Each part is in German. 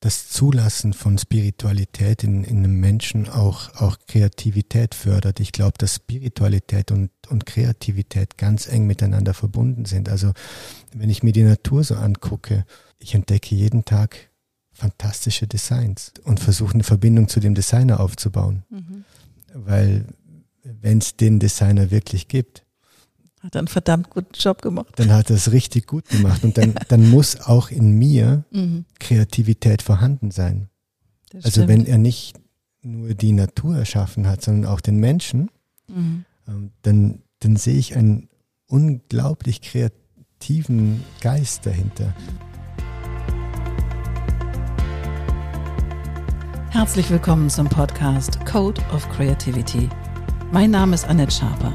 das Zulassen von Spiritualität in, in einem Menschen auch, auch Kreativität fördert. Ich glaube, dass Spiritualität und, und Kreativität ganz eng miteinander verbunden sind. Also wenn ich mir die Natur so angucke, ich entdecke jeden Tag fantastische Designs und versuche eine Verbindung zu dem Designer aufzubauen. Mhm. Weil wenn es den Designer wirklich gibt, hat er einen verdammt guten Job gemacht. Dann hat er es richtig gut gemacht. Und dann, dann muss auch in mir mhm. Kreativität vorhanden sein. Das also stimmt. wenn er nicht nur die Natur erschaffen hat, sondern auch den Menschen, mhm. ähm, dann, dann sehe ich einen unglaublich kreativen Geist dahinter. Herzlich willkommen zum Podcast Code of Creativity. Mein Name ist Annette Schaper.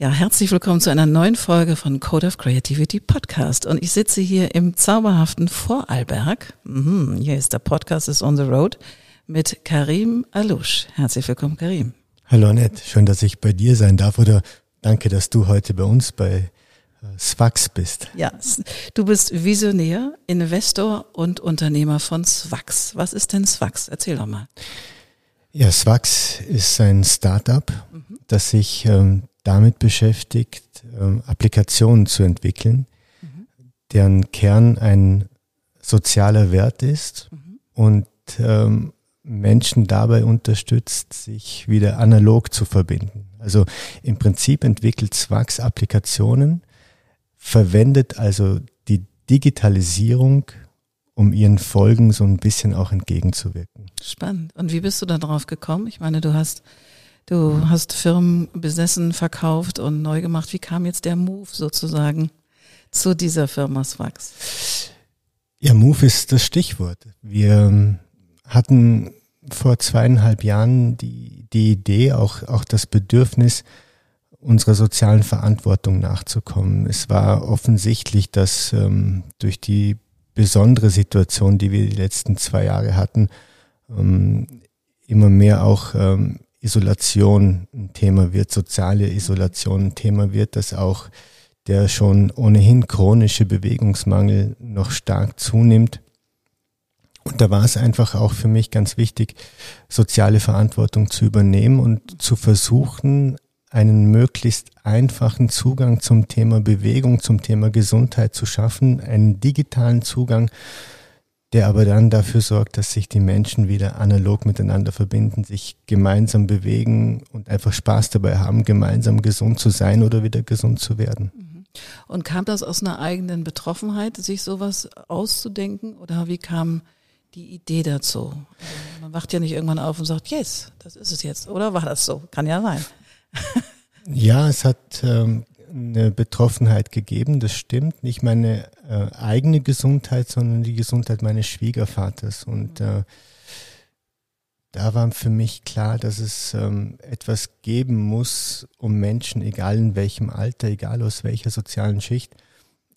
Ja, herzlich willkommen zu einer neuen Folge von Code of Creativity Podcast. Und ich sitze hier im zauberhaften Vorarlberg. Mhm, hier ist der Podcast is on the road mit Karim Alouche. Herzlich willkommen, Karim. Hallo Annette, schön, dass ich bei dir sein darf oder danke, dass du heute bei uns bei äh, Swax bist. Ja, du bist Visionär, Investor und Unternehmer von Swax. Was ist denn Swax? Erzähl doch mal. Ja, Swax ist ein Startup, mhm. das sich ähm, damit beschäftigt, ähm, Applikationen zu entwickeln, mhm. deren Kern ein sozialer Wert ist mhm. und ähm, Menschen dabei unterstützt, sich wieder analog zu verbinden. Also im Prinzip entwickelt Swax Applikationen, verwendet also die Digitalisierung, um ihren Folgen so ein bisschen auch entgegenzuwirken. Spannend. Und wie bist du da drauf gekommen? Ich meine, du hast Du hast Firmen besessen, verkauft und neu gemacht. Wie kam jetzt der Move sozusagen zu dieser Firma Swax? Ja, Move ist das Stichwort. Wir ähm, hatten vor zweieinhalb Jahren die, die Idee, auch, auch das Bedürfnis, unserer sozialen Verantwortung nachzukommen. Es war offensichtlich, dass ähm, durch die besondere Situation, die wir die letzten zwei Jahre hatten, ähm, immer mehr auch ähm, Isolation ein Thema wird, soziale Isolation ein Thema wird, dass auch der schon ohnehin chronische Bewegungsmangel noch stark zunimmt. Und da war es einfach auch für mich ganz wichtig, soziale Verantwortung zu übernehmen und zu versuchen, einen möglichst einfachen Zugang zum Thema Bewegung, zum Thema Gesundheit zu schaffen, einen digitalen Zugang, der aber dann dafür sorgt, dass sich die Menschen wieder analog miteinander verbinden, sich gemeinsam bewegen und einfach Spaß dabei haben, gemeinsam gesund zu sein oder wieder gesund zu werden. Mhm. Und kam das aus einer eigenen Betroffenheit, sich sowas auszudenken oder wie kam die Idee dazu? Also man wacht ja nicht irgendwann auf und sagt, yes, das ist es jetzt. Oder war das so? Kann ja sein. ja, es hat ähm, eine Betroffenheit gegeben, das stimmt. Nicht meine äh, eigene Gesundheit, sondern die Gesundheit meines Schwiegervaters. Und äh, da war für mich klar, dass es ähm, etwas geben muss, um Menschen, egal in welchem Alter, egal aus welcher sozialen Schicht,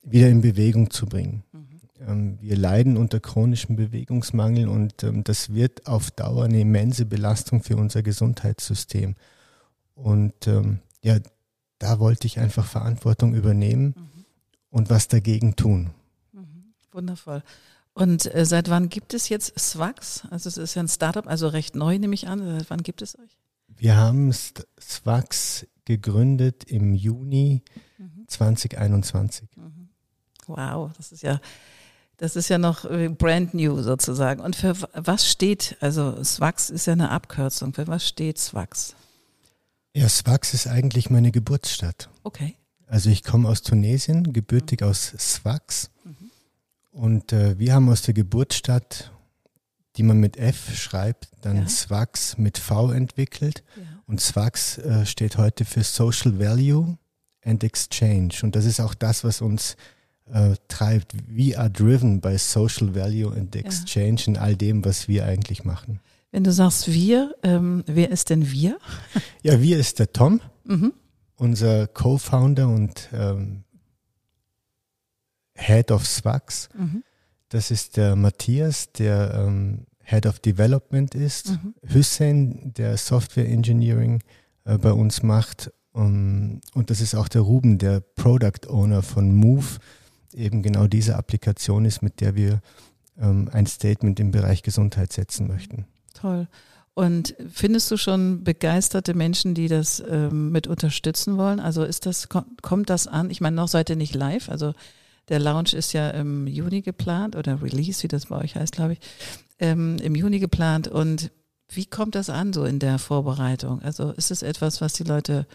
wieder in Bewegung zu bringen. Mhm. Ähm, wir leiden unter chronischem Bewegungsmangel und ähm, das wird auf Dauer eine immense Belastung für unser Gesundheitssystem. Und ähm, ja, da wollte ich einfach Verantwortung übernehmen mhm. Und was dagegen tun. Mhm. Wundervoll. Und äh, seit wann gibt es jetzt Swax? Also es ist ja ein Startup, also recht neu nehme ich an. Seit wann gibt es euch? Wir haben Swax gegründet im Juni mhm. 2021. Mhm. Wow, das ist ja das ist ja noch äh, brand new sozusagen. Und für was steht, also Swax ist ja eine Abkürzung, für was steht Swax? Ja, Sfax ist eigentlich meine Geburtsstadt. Okay. Also ich komme aus Tunesien, gebürtig mhm. aus Sfax. Mhm. Und äh, wir haben aus der Geburtsstadt, die man mit F schreibt, dann ja. Sfax mit V entwickelt. Ja. Und Sfax äh, steht heute für Social Value and Exchange. Und das ist auch das, was uns äh, treibt. We are driven by Social Value and Exchange ja. in all dem, was wir eigentlich machen. Wenn du sagst wir, ähm, wer ist denn wir? Ja, wir ist der Tom, mhm. Unser Co-Founder und ähm, Head of Swax. Mhm. Das ist der Matthias, der ähm, Head of Development ist. Mhm. Hussein, der Software Engineering äh, bei uns macht. Um, und das ist auch der Ruben, der Product Owner von Move, eben genau diese Applikation ist, mit der wir ähm, ein Statement im Bereich Gesundheit setzen möchten. Toll. Und findest du schon begeisterte Menschen, die das ähm, mit unterstützen wollen? Also ist das, kommt, kommt das an? Ich meine, noch seid ihr nicht live. Also der Launch ist ja im Juni geplant oder Release, wie das bei euch heißt, glaube ich, ähm, im Juni geplant. Und wie kommt das an so in der Vorbereitung? Also ist es etwas, was die Leute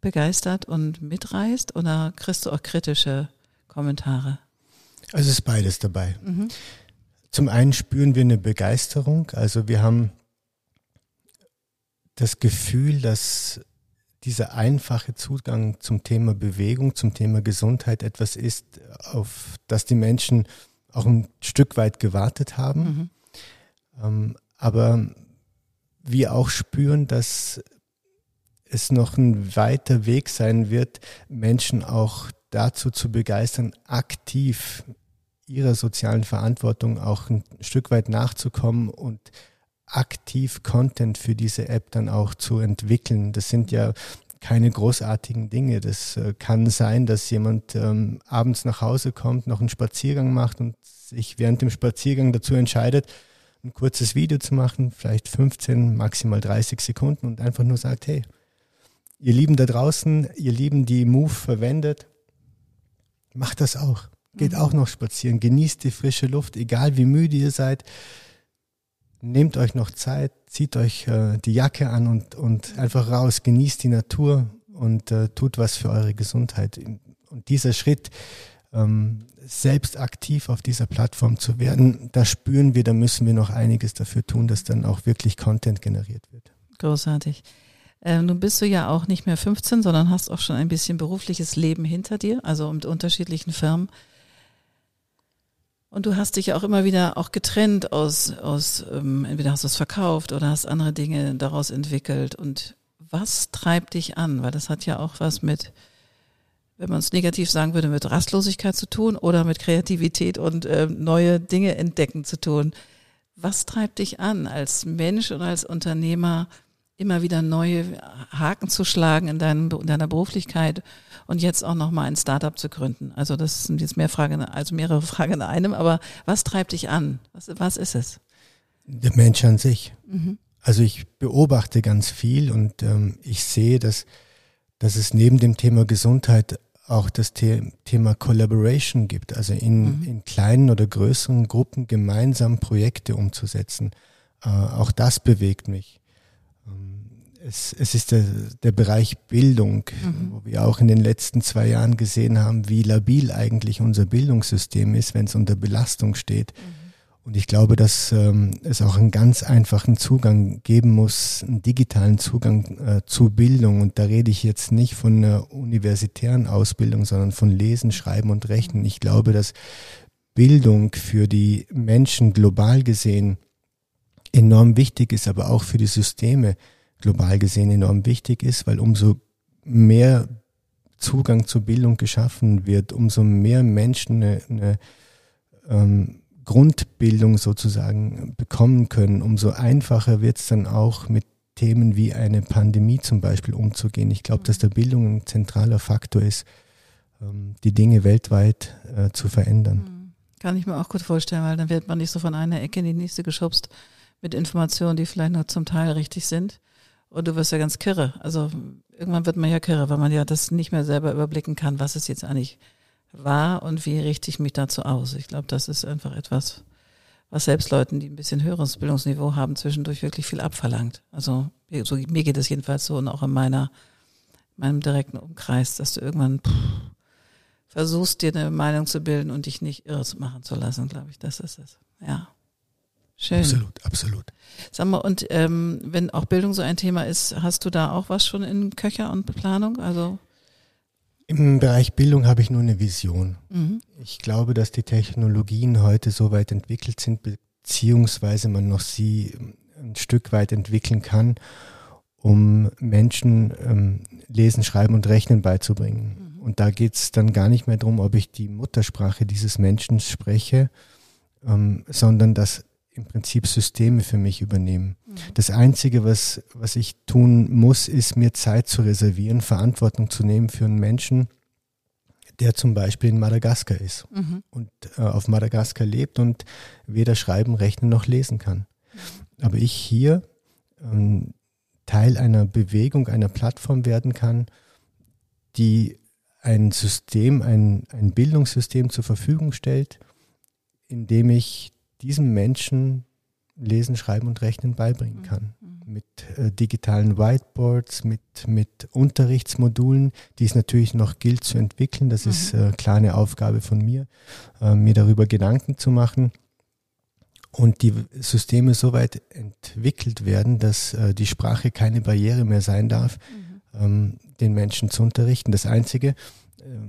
begeistert und mitreißt oder kriegst du auch kritische Kommentare? Also es ist beides dabei. Mhm. Zum einen spüren wir eine Begeisterung. Also wir haben das Gefühl, dass dieser einfache Zugang zum Thema Bewegung, zum Thema Gesundheit etwas ist, auf das die Menschen auch ein Stück weit gewartet haben. Mhm. Ähm, aber wir auch spüren, dass es noch ein weiter Weg sein wird, Menschen auch dazu zu begeistern, aktiv ihrer sozialen Verantwortung auch ein Stück weit nachzukommen und aktiv Content für diese App dann auch zu entwickeln. Das sind ja keine großartigen Dinge. Das äh, kann sein, dass jemand ähm, abends nach Hause kommt, noch einen Spaziergang macht und sich während dem Spaziergang dazu entscheidet, ein kurzes Video zu machen, vielleicht 15, maximal 30 Sekunden und einfach nur sagt, hey, ihr Lieben da draußen, ihr Lieben, die Move verwendet, macht das auch. Geht mhm. auch noch spazieren, genießt die frische Luft, egal wie müde ihr seid. Nehmt euch noch Zeit, zieht euch äh, die Jacke an und, und einfach raus, genießt die Natur und äh, tut was für eure Gesundheit. Und dieser Schritt, ähm, selbst aktiv auf dieser Plattform zu werden, da spüren wir, da müssen wir noch einiges dafür tun, dass dann auch wirklich Content generiert wird. Großartig. Ähm, nun bist du ja auch nicht mehr 15, sondern hast auch schon ein bisschen berufliches Leben hinter dir, also mit unterschiedlichen Firmen. Und du hast dich ja auch immer wieder auch getrennt aus, aus ähm, entweder hast du es verkauft oder hast andere Dinge daraus entwickelt. Und was treibt dich an? Weil das hat ja auch was mit, wenn man es negativ sagen würde, mit Rastlosigkeit zu tun oder mit Kreativität und äh, neue Dinge entdecken zu tun. Was treibt dich an als Mensch und als Unternehmer, immer wieder neue Haken zu schlagen in, deinem, in deiner Beruflichkeit und jetzt auch nochmal ein Startup zu gründen? Also das sind jetzt mehr Fragen, also mehrere Fragen in einem, aber was treibt dich an? Was, was ist es? Der Mensch an sich. Mhm. Also ich beobachte ganz viel und ähm, ich sehe, dass, dass es neben dem Thema Gesundheit auch das The Thema Collaboration gibt, also in, mhm. in kleinen oder größeren Gruppen gemeinsam Projekte umzusetzen. Äh, auch das bewegt mich es, es ist der, der Bereich Bildung, mhm. wo wir auch in den letzten zwei Jahren gesehen haben, wie labil eigentlich unser Bildungssystem ist, wenn es unter Belastung steht. Mhm. Und ich glaube, dass ähm, es auch einen ganz einfachen Zugang geben muss, einen digitalen Zugang äh, zu Bildung. Und da rede ich jetzt nicht von einer universitären Ausbildung, sondern von Lesen, Schreiben und Rechnen. Ich glaube, dass Bildung für die Menschen global gesehen enorm wichtig ist, aber auch für die Systeme global gesehen enorm wichtig ist, weil umso mehr Zugang zur Bildung geschaffen wird, umso mehr Menschen eine, eine ähm, Grundbildung sozusagen bekommen können, umso einfacher wird es dann auch mit Themen wie eine Pandemie zum Beispiel umzugehen. Ich glaube, dass der Bildung ein zentraler Faktor ist, ähm, die Dinge weltweit äh, zu verändern. Mhm. Kann ich mir auch gut vorstellen, weil dann wird man nicht so von einer Ecke in die nächste geschubst mit Informationen, die vielleicht nur zum Teil richtig sind. Und du wirst ja ganz kirre. Also irgendwann wird man ja kirre, weil man ja das nicht mehr selber überblicken kann, was es jetzt eigentlich war und wie richte ich mich dazu aus. Ich glaube, das ist einfach etwas, was selbst Leuten, die ein bisschen höheres Bildungsniveau haben, zwischendurch wirklich viel abverlangt. Also so, mir geht es jedenfalls so und auch in meiner, meinem direkten Umkreis, dass du irgendwann pff, versuchst, dir eine Meinung zu bilden und dich nicht irre machen zu lassen, glaube ich. Das ist es. Ja. Schön. Absolut, absolut. Sag mal, und ähm, wenn auch Bildung so ein Thema ist, hast du da auch was schon in Köcher und Planung? Also im Bereich Bildung habe ich nur eine Vision. Mhm. Ich glaube, dass die Technologien heute so weit entwickelt sind, beziehungsweise man noch sie ein Stück weit entwickeln kann, um Menschen ähm, Lesen, Schreiben und Rechnen beizubringen. Mhm. Und da geht es dann gar nicht mehr darum, ob ich die Muttersprache dieses Menschen spreche, ähm, sondern dass im Prinzip Systeme für mich übernehmen. Mhm. Das Einzige, was, was ich tun muss, ist mir Zeit zu reservieren, Verantwortung zu nehmen für einen Menschen, der zum Beispiel in Madagaskar ist mhm. und äh, auf Madagaskar lebt und weder schreiben, rechnen noch lesen kann. Mhm. Aber ich hier ähm, Teil einer Bewegung, einer Plattform werden kann, die ein System, ein, ein Bildungssystem zur Verfügung stellt, in dem ich diesem Menschen Lesen, Schreiben und Rechnen beibringen mhm. kann. Mhm. Mit äh, digitalen Whiteboards, mit, mit Unterrichtsmodulen, die es natürlich noch gilt zu entwickeln. Das mhm. ist äh, klar eine Aufgabe von mir, äh, mir darüber Gedanken zu machen. Und die Systeme so weit entwickelt werden, dass äh, die Sprache keine Barriere mehr sein darf, mhm. ähm, den Menschen zu unterrichten. Das Einzige,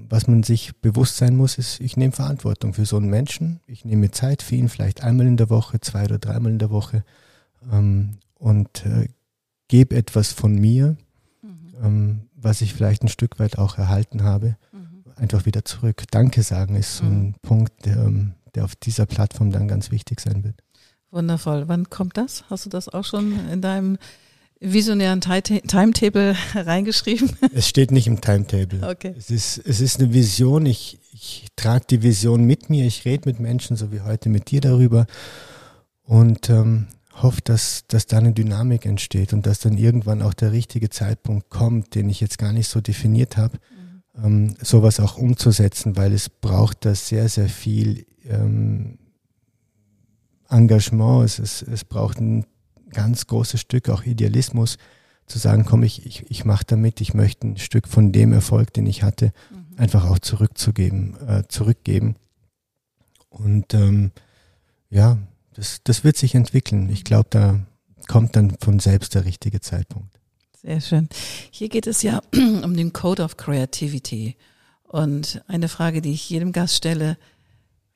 was man sich bewusst sein muss, ist, ich nehme Verantwortung für so einen Menschen. Ich nehme Zeit für ihn, vielleicht einmal in der Woche, zwei oder dreimal in der Woche ähm, und äh, gebe etwas von mir, mhm. ähm, was ich vielleicht ein Stück weit auch erhalten habe, mhm. einfach wieder zurück. Danke sagen ist so ein mhm. Punkt, der, ähm, der auf dieser Plattform dann ganz wichtig sein wird. Wundervoll. Wann kommt das? Hast du das auch schon in deinem visionären Timetable reingeschrieben? Es steht nicht im Timetable. Okay. Es ist, es ist eine Vision. Ich, ich trage die Vision mit mir. Ich rede mit Menschen, so wie heute mit dir darüber. Und ähm, hoffe, dass, dass da eine Dynamik entsteht und dass dann irgendwann auch der richtige Zeitpunkt kommt, den ich jetzt gar nicht so definiert habe, mhm. ähm, sowas auch umzusetzen, weil es braucht da sehr, sehr viel ähm, Engagement. Es, es, es braucht ein ganz großes Stück auch Idealismus, zu sagen, komm, ich, ich, ich mache damit, ich möchte ein Stück von dem Erfolg, den ich hatte, mhm. einfach auch zurückzugeben, äh, zurückgeben. Und ähm, ja, das, das wird sich entwickeln. Ich glaube, da kommt dann von selbst der richtige Zeitpunkt. Sehr schön. Hier geht es ja um den Code of Creativity. Und eine Frage, die ich jedem Gast stelle,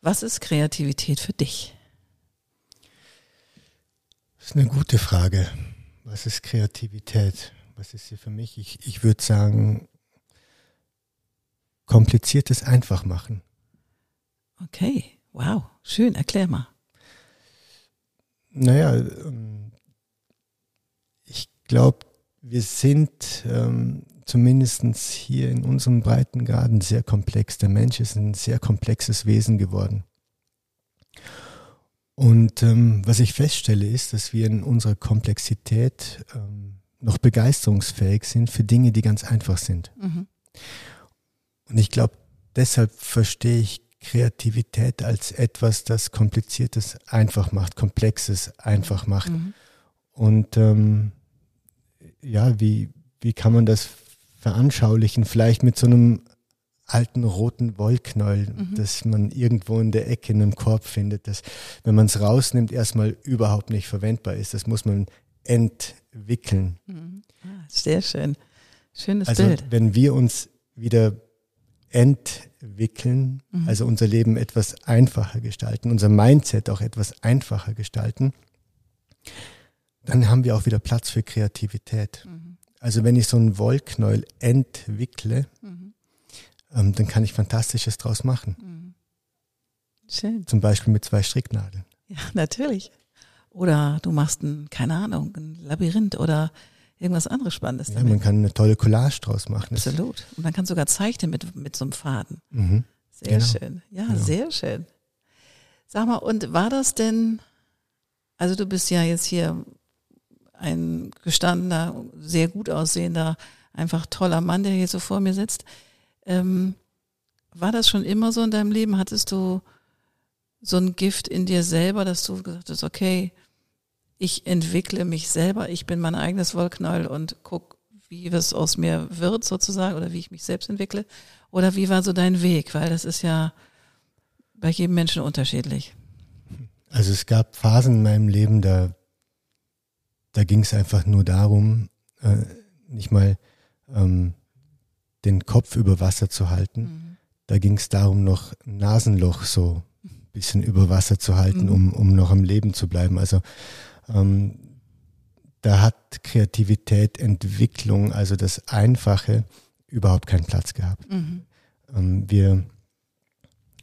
was ist Kreativität für dich? Das ist eine gute Frage. Was ist Kreativität? Was ist sie für mich? Ich, ich würde sagen, kompliziertes einfach machen. Okay, wow, schön, erklär mal. Naja, ähm, ich glaube, wir sind ähm, zumindest hier in unserem Breitengraden sehr komplex. Der Mensch ist ein sehr komplexes Wesen geworden. Und ähm, was ich feststelle, ist, dass wir in unserer Komplexität ähm, noch begeisterungsfähig sind für Dinge, die ganz einfach sind. Mhm. Und ich glaube, deshalb verstehe ich Kreativität als etwas, das Kompliziertes einfach macht, Komplexes einfach macht. Mhm. Und ähm, ja, wie, wie kann man das veranschaulichen? Vielleicht mit so einem alten roten Wollknäuel, mhm. das man irgendwo in der Ecke in einem Korb findet, das, wenn man es rausnimmt, erstmal überhaupt nicht verwendbar ist. Das muss man entwickeln. Mhm. Ah, sehr schön. Schönes also, Bild. Wenn wir uns wieder entwickeln, mhm. also unser Leben etwas einfacher gestalten, unser Mindset auch etwas einfacher gestalten, dann haben wir auch wieder Platz für Kreativität. Mhm. Also wenn ich so einen Wollknäuel entwickle, mhm ähm, dann kann ich Fantastisches draus machen. Mhm. Schön. Zum Beispiel mit zwei Stricknadeln. Ja, natürlich. Oder du machst ein, keine Ahnung, ein Labyrinth oder irgendwas anderes Spannendes. Ja, damit. man kann eine tolle Collage draus machen. Absolut. Und man kann sogar zeichnen mit, mit so einem Faden. Mhm. Sehr genau. schön. Ja, genau. sehr schön. Sag mal, und war das denn, also du bist ja jetzt hier ein gestandener, sehr gut aussehender, einfach toller Mann, der hier so vor mir sitzt. Ähm, war das schon immer so in deinem Leben? Hattest du so ein Gift in dir selber, dass du gesagt hast, okay, ich entwickle mich selber, ich bin mein eigenes Wollknäuel und guck, wie es aus mir wird sozusagen oder wie ich mich selbst entwickle? Oder wie war so dein Weg? Weil das ist ja bei jedem Menschen unterschiedlich. Also es gab Phasen in meinem Leben, da, da ging es einfach nur darum, äh, nicht mal ähm, den Kopf über Wasser zu halten. Mhm. Da ging es darum, noch Nasenloch so ein bisschen über Wasser zu halten, mhm. um, um noch am Leben zu bleiben. Also ähm, da hat Kreativität, Entwicklung, also das Einfache, überhaupt keinen Platz gehabt. Mhm. Ähm, wir,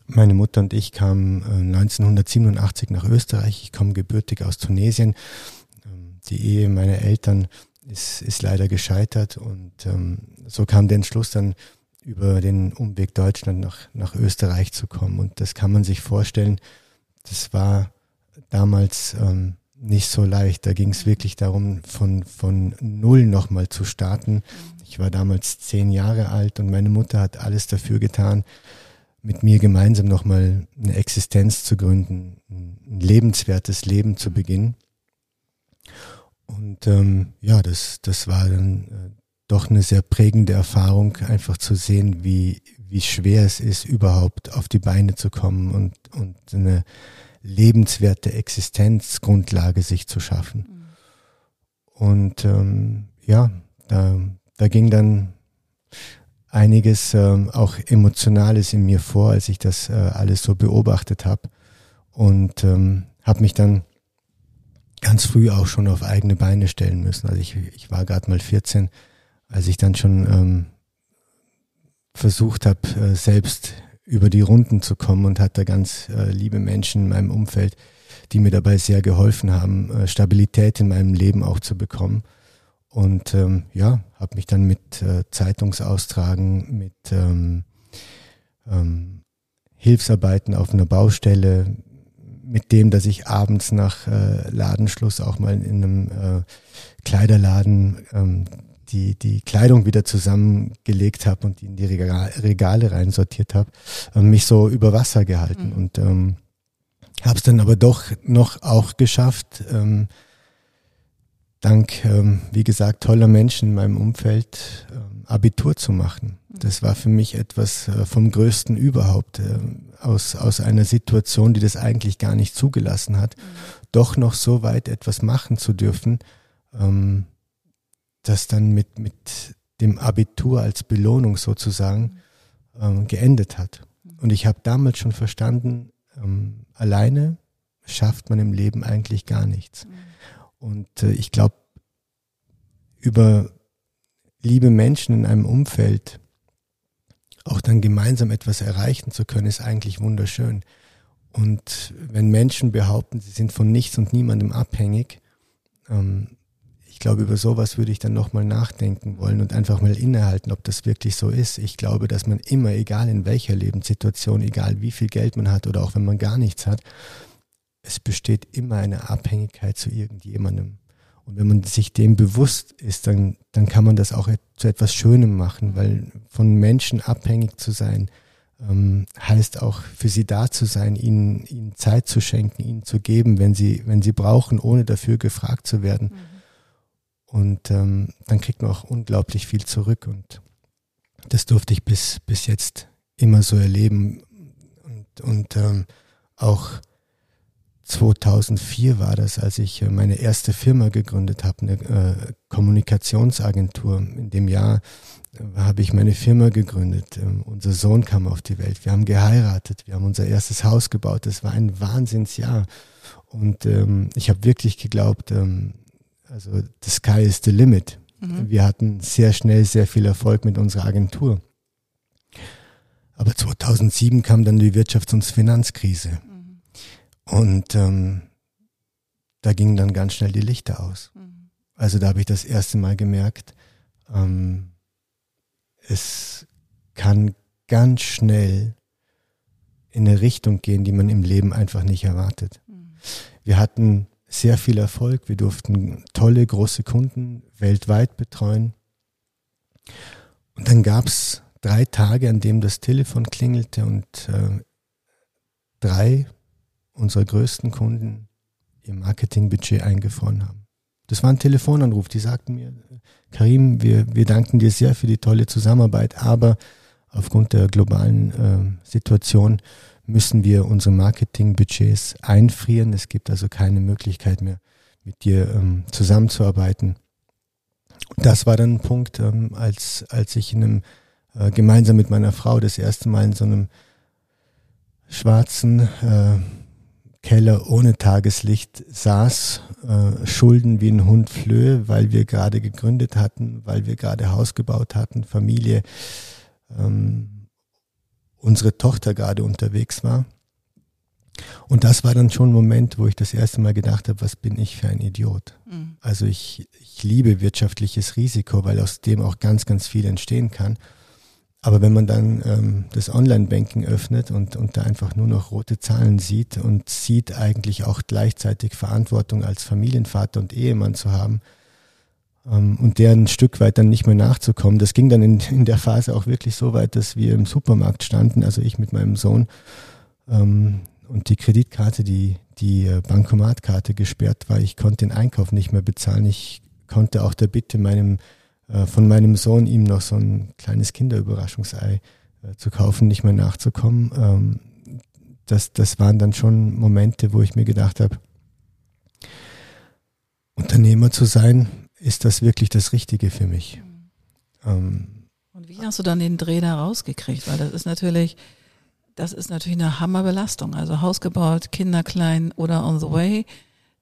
meine Mutter und ich kamen äh, 1987 nach Österreich. Ich komme gebürtig aus Tunesien. Ähm, die Ehe meiner Eltern ist, ist leider gescheitert und ähm, so kam der Entschluss dann über den Umweg Deutschland nach, nach Österreich zu kommen. Und das kann man sich vorstellen, das war damals ähm, nicht so leicht. Da ging es wirklich darum, von, von null nochmal zu starten. Ich war damals zehn Jahre alt und meine Mutter hat alles dafür getan, mit mir gemeinsam nochmal eine Existenz zu gründen, ein lebenswertes Leben zu beginnen. Und ähm, ja, das, das war dann äh, doch eine sehr prägende Erfahrung, einfach zu sehen, wie, wie schwer es ist, überhaupt auf die Beine zu kommen und, und eine lebenswerte Existenzgrundlage sich zu schaffen. Mhm. Und ähm, ja, da, da ging dann einiges ähm, auch Emotionales in mir vor, als ich das äh, alles so beobachtet habe. Und ähm, habe mich dann ganz früh auch schon auf eigene Beine stellen müssen. Also ich, ich war gerade mal 14, als ich dann schon ähm, versucht habe, äh, selbst über die Runden zu kommen und hatte ganz äh, liebe Menschen in meinem Umfeld, die mir dabei sehr geholfen haben, äh, Stabilität in meinem Leben auch zu bekommen. Und ähm, ja, habe mich dann mit äh, Zeitungsaustragen, mit ähm, ähm, Hilfsarbeiten auf einer Baustelle, mit dem, dass ich abends nach äh, Ladenschluss auch mal in einem äh, Kleiderladen ähm, die, die Kleidung wieder zusammengelegt habe und die in die Regale reinsortiert habe, äh, mich so über Wasser gehalten. Mhm. Und ähm, habe es dann aber doch noch auch geschafft, ähm, dank, ähm, wie gesagt, toller Menschen in meinem Umfeld ähm, Abitur zu machen. Mhm. Das war für mich etwas äh, vom Größten überhaupt, äh, aus, aus einer Situation, die das eigentlich gar nicht zugelassen hat, mhm. doch noch so weit etwas machen zu dürfen, ähm, das dann mit, mit dem Abitur als Belohnung sozusagen ähm, geendet hat. Und ich habe damals schon verstanden, ähm, alleine schafft man im Leben eigentlich gar nichts. Und äh, ich glaube, über liebe Menschen in einem Umfeld auch dann gemeinsam etwas erreichen zu können, ist eigentlich wunderschön. Und wenn Menschen behaupten, sie sind von nichts und niemandem abhängig, ähm, ich glaube, über sowas würde ich dann nochmal nachdenken wollen und einfach mal innehalten, ob das wirklich so ist. Ich glaube, dass man immer, egal in welcher Lebenssituation, egal wie viel Geld man hat oder auch wenn man gar nichts hat, es besteht immer eine Abhängigkeit zu irgendjemandem. Und wenn man sich dem bewusst ist, dann, dann kann man das auch zu etwas Schönem machen, weil von Menschen abhängig zu sein, ähm, heißt auch für sie da zu sein, ihnen, ihnen Zeit zu schenken, ihnen zu geben, wenn sie, wenn sie brauchen, ohne dafür gefragt zu werden. Mhm. Und ähm, dann kriegt man auch unglaublich viel zurück. Und das durfte ich bis, bis jetzt immer so erleben. Und, und ähm, auch 2004 war das, als ich äh, meine erste Firma gegründet habe, eine äh, Kommunikationsagentur. In dem Jahr äh, habe ich meine Firma gegründet. Ähm, unser Sohn kam auf die Welt. Wir haben geheiratet. Wir haben unser erstes Haus gebaut. Das war ein Wahnsinnsjahr. Und ähm, ich habe wirklich geglaubt, ähm, also the sky is the limit. Mhm. Wir hatten sehr schnell sehr viel Erfolg mit unserer Agentur. Aber 2007 kam dann die Wirtschafts- und Finanzkrise. Und ähm, da gingen dann ganz schnell die Lichter aus. Mhm. Also da habe ich das erste Mal gemerkt, ähm, es kann ganz schnell in eine Richtung gehen, die man im Leben einfach nicht erwartet. Mhm. Wir hatten sehr viel Erfolg. Wir durften tolle, große Kunden weltweit betreuen. Und dann gab es drei Tage, an dem das Telefon klingelte und äh, drei unserer größten Kunden ihr Marketingbudget eingefroren haben. Das war ein Telefonanruf, die sagten mir, Karim, wir, wir danken dir sehr für die tolle Zusammenarbeit, aber aufgrund der globalen äh, Situation müssen wir unsere Marketingbudgets einfrieren. Es gibt also keine Möglichkeit mehr, mit dir ähm, zusammenzuarbeiten. Das war dann ein Punkt, ähm, als, als ich in einem, äh, gemeinsam mit meiner Frau das erste Mal in so einem schwarzen, äh, Keller ohne Tageslicht saß, äh, Schulden wie ein Hund flöhe, weil wir gerade gegründet hatten, weil wir gerade Haus gebaut hatten, Familie, ähm, unsere Tochter gerade unterwegs war. Und das war dann schon ein Moment, wo ich das erste Mal gedacht habe, was bin ich für ein Idiot. Mhm. Also ich, ich liebe wirtschaftliches Risiko, weil aus dem auch ganz, ganz viel entstehen kann. Aber wenn man dann ähm, das Online-Banking öffnet und, und da einfach nur noch rote Zahlen sieht und sieht eigentlich auch gleichzeitig Verantwortung als Familienvater und Ehemann zu haben ähm, und der ein Stück weit dann nicht mehr nachzukommen, das ging dann in, in der Phase auch wirklich so weit, dass wir im Supermarkt standen, also ich mit meinem Sohn ähm, und die Kreditkarte, die, die äh, Bankomatkarte gesperrt war. Ich konnte den Einkauf nicht mehr bezahlen. Ich konnte auch der Bitte meinem äh, von meinem Sohn, ihm noch so ein kleines Kinderüberraschungsei äh, zu kaufen, nicht mehr nachzukommen. Ähm, das, das waren dann schon Momente, wo ich mir gedacht habe, Unternehmer zu sein, ist das wirklich das Richtige für mich? Ähm, Und wie hast du dann den Dreh da rausgekriegt? Weil das ist natürlich, das ist natürlich eine Hammerbelastung. Also Haus gebaut, Kinder klein oder on the way,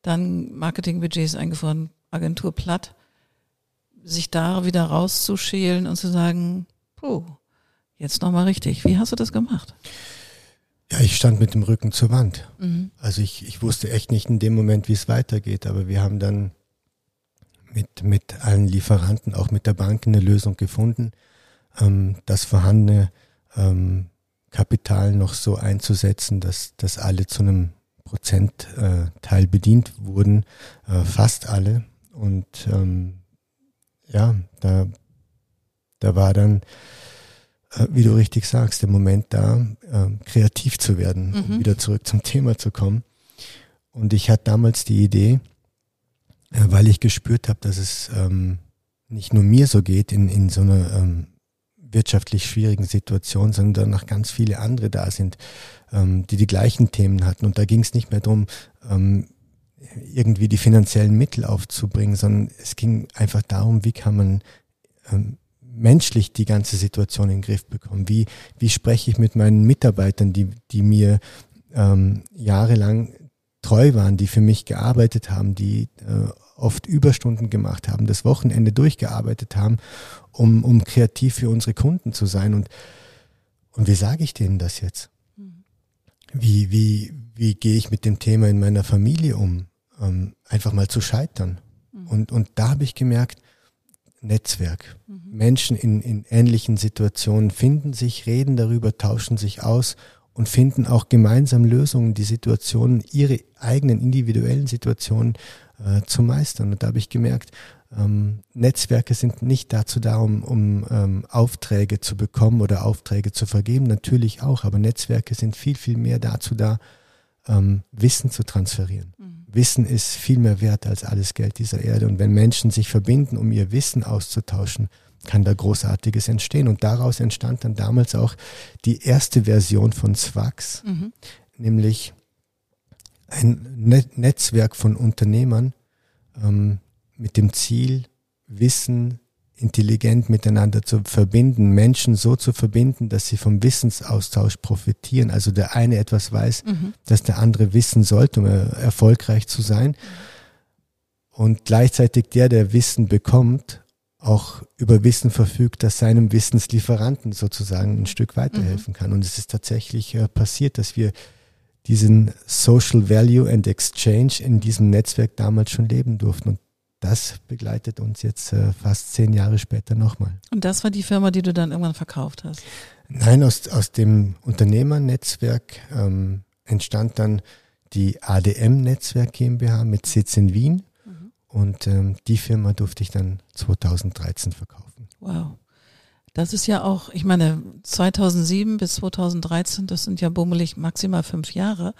dann Marketingbudgets eingeführt, Agentur platt sich da wieder rauszuschälen und zu sagen, puh, jetzt nochmal richtig. Wie hast du das gemacht? Ja, ich stand mit dem Rücken zur Wand. Mhm. Also ich, ich wusste echt nicht in dem Moment, wie es weitergeht, aber wir haben dann mit, mit allen Lieferanten, auch mit der Bank eine Lösung gefunden, ähm, das vorhandene ähm, Kapital noch so einzusetzen, dass, dass alle zu einem Prozentteil äh, bedient wurden, äh, fast alle. Und ähm, ja, da, da war dann, äh, wie du richtig sagst, der Moment da, äh, kreativ zu werden, mhm. um wieder zurück zum Thema zu kommen. Und ich hatte damals die Idee, äh, weil ich gespürt habe, dass es ähm, nicht nur mir so geht in, in so einer ähm, wirtschaftlich schwierigen Situation, sondern noch ganz viele andere da sind, ähm, die die gleichen Themen hatten. Und da ging es nicht mehr darum, ähm, irgendwie die finanziellen Mittel aufzubringen, sondern es ging einfach darum, wie kann man ähm, menschlich die ganze Situation in den Griff bekommen? Wie, wie spreche ich mit meinen Mitarbeitern, die, die mir ähm, jahrelang treu waren, die für mich gearbeitet haben, die äh, oft Überstunden gemacht haben, das Wochenende durchgearbeitet haben, um, um kreativ für unsere Kunden zu sein. Und, und wie sage ich denen das jetzt? Mhm. Wie, wie, wie gehe ich mit dem Thema in meiner Familie um? Ähm, einfach mal zu scheitern. Mhm. Und, und da habe ich gemerkt, Netzwerk. Mhm. Menschen in, in ähnlichen Situationen finden sich, reden darüber, tauschen sich aus und finden auch gemeinsam Lösungen, die Situationen, ihre eigenen individuellen Situationen äh, zu meistern. Und da habe ich gemerkt, ähm, Netzwerke sind nicht dazu da, um, um ähm, Aufträge zu bekommen oder Aufträge zu vergeben, natürlich auch, aber Netzwerke sind viel, viel mehr dazu da, ähm, Wissen zu transferieren. Wissen ist viel mehr wert als alles Geld dieser Erde. Und wenn Menschen sich verbinden, um ihr Wissen auszutauschen, kann da Großartiges entstehen. Und daraus entstand dann damals auch die erste Version von Swax, mhm. nämlich ein Net Netzwerk von Unternehmern ähm, mit dem Ziel, Wissen, intelligent miteinander zu verbinden, Menschen so zu verbinden, dass sie vom Wissensaustausch profitieren. Also der eine etwas weiß, mhm. dass der andere wissen sollte, um erfolgreich zu sein. Und gleichzeitig der, der Wissen bekommt, auch über Wissen verfügt, das seinem Wissenslieferanten sozusagen ein Stück weiterhelfen mhm. kann. Und es ist tatsächlich äh, passiert, dass wir diesen Social Value and Exchange in diesem Netzwerk damals schon leben durften. Und das begleitet uns jetzt äh, fast zehn Jahre später nochmal. Und das war die Firma, die du dann irgendwann verkauft hast? Nein, aus, aus dem Unternehmernetzwerk ähm, entstand dann die ADM-Netzwerk GmbH mit Sitz in Wien. Mhm. Und ähm, die Firma durfte ich dann 2013 verkaufen. Wow. Das ist ja auch, ich meine, 2007 bis 2013, das sind ja bummelig maximal fünf Jahre.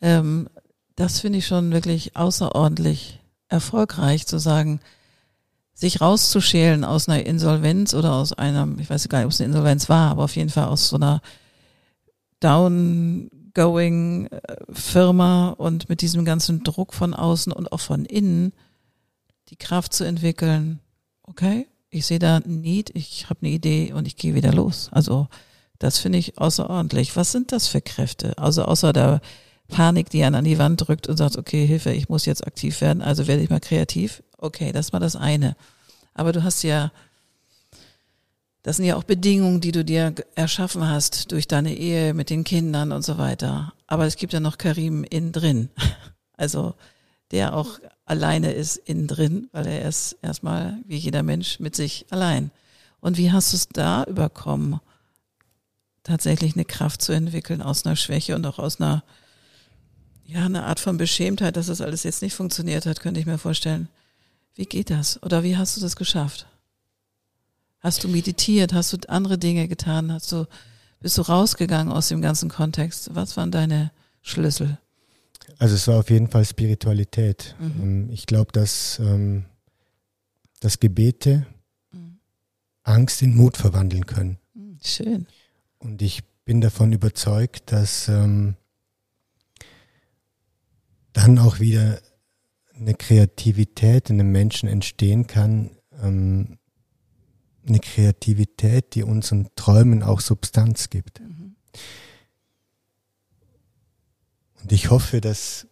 Ähm, das finde ich schon wirklich außerordentlich erfolgreich zu sagen, sich rauszuschälen aus einer Insolvenz oder aus einer, ich weiß gar nicht, ob es eine Insolvenz war, aber auf jeden Fall aus so einer downgoing äh, Firma und mit diesem ganzen Druck von außen und auch von innen die Kraft zu entwickeln, okay, ich sehe da ein Need, ich habe eine Idee und ich gehe wieder los. Also das finde ich außerordentlich. Was sind das für Kräfte? Also außer der Panik, die einen an die Wand drückt und sagt, okay, Hilfe, ich muss jetzt aktiv werden, also werde ich mal kreativ. Okay, das war das eine. Aber du hast ja, das sind ja auch Bedingungen, die du dir erschaffen hast durch deine Ehe mit den Kindern und so weiter. Aber es gibt ja noch Karim innen drin. Also der auch alleine ist innen drin, weil er ist erstmal wie jeder Mensch mit sich allein. Und wie hast du es da überkommen, tatsächlich eine Kraft zu entwickeln aus einer Schwäche und auch aus einer, ja, einer Art von Beschämtheit, dass das alles jetzt nicht funktioniert hat, könnte ich mir vorstellen. Wie geht das? Oder wie hast du das geschafft? Hast du meditiert? Hast du andere Dinge getan? Hast du, bist du rausgegangen aus dem ganzen Kontext? Was waren deine Schlüssel? Also es war auf jeden Fall Spiritualität. Mhm. Ähm, ich glaube, dass, ähm, dass Gebete mhm. Angst in Mut verwandeln können. Mhm, schön. Und ich bin davon überzeugt, dass ähm, dann auch wieder eine Kreativität in einem Menschen entstehen kann, ähm, eine Kreativität, die unseren Träumen auch Substanz gibt. Mhm. Und ich hoffe, dass,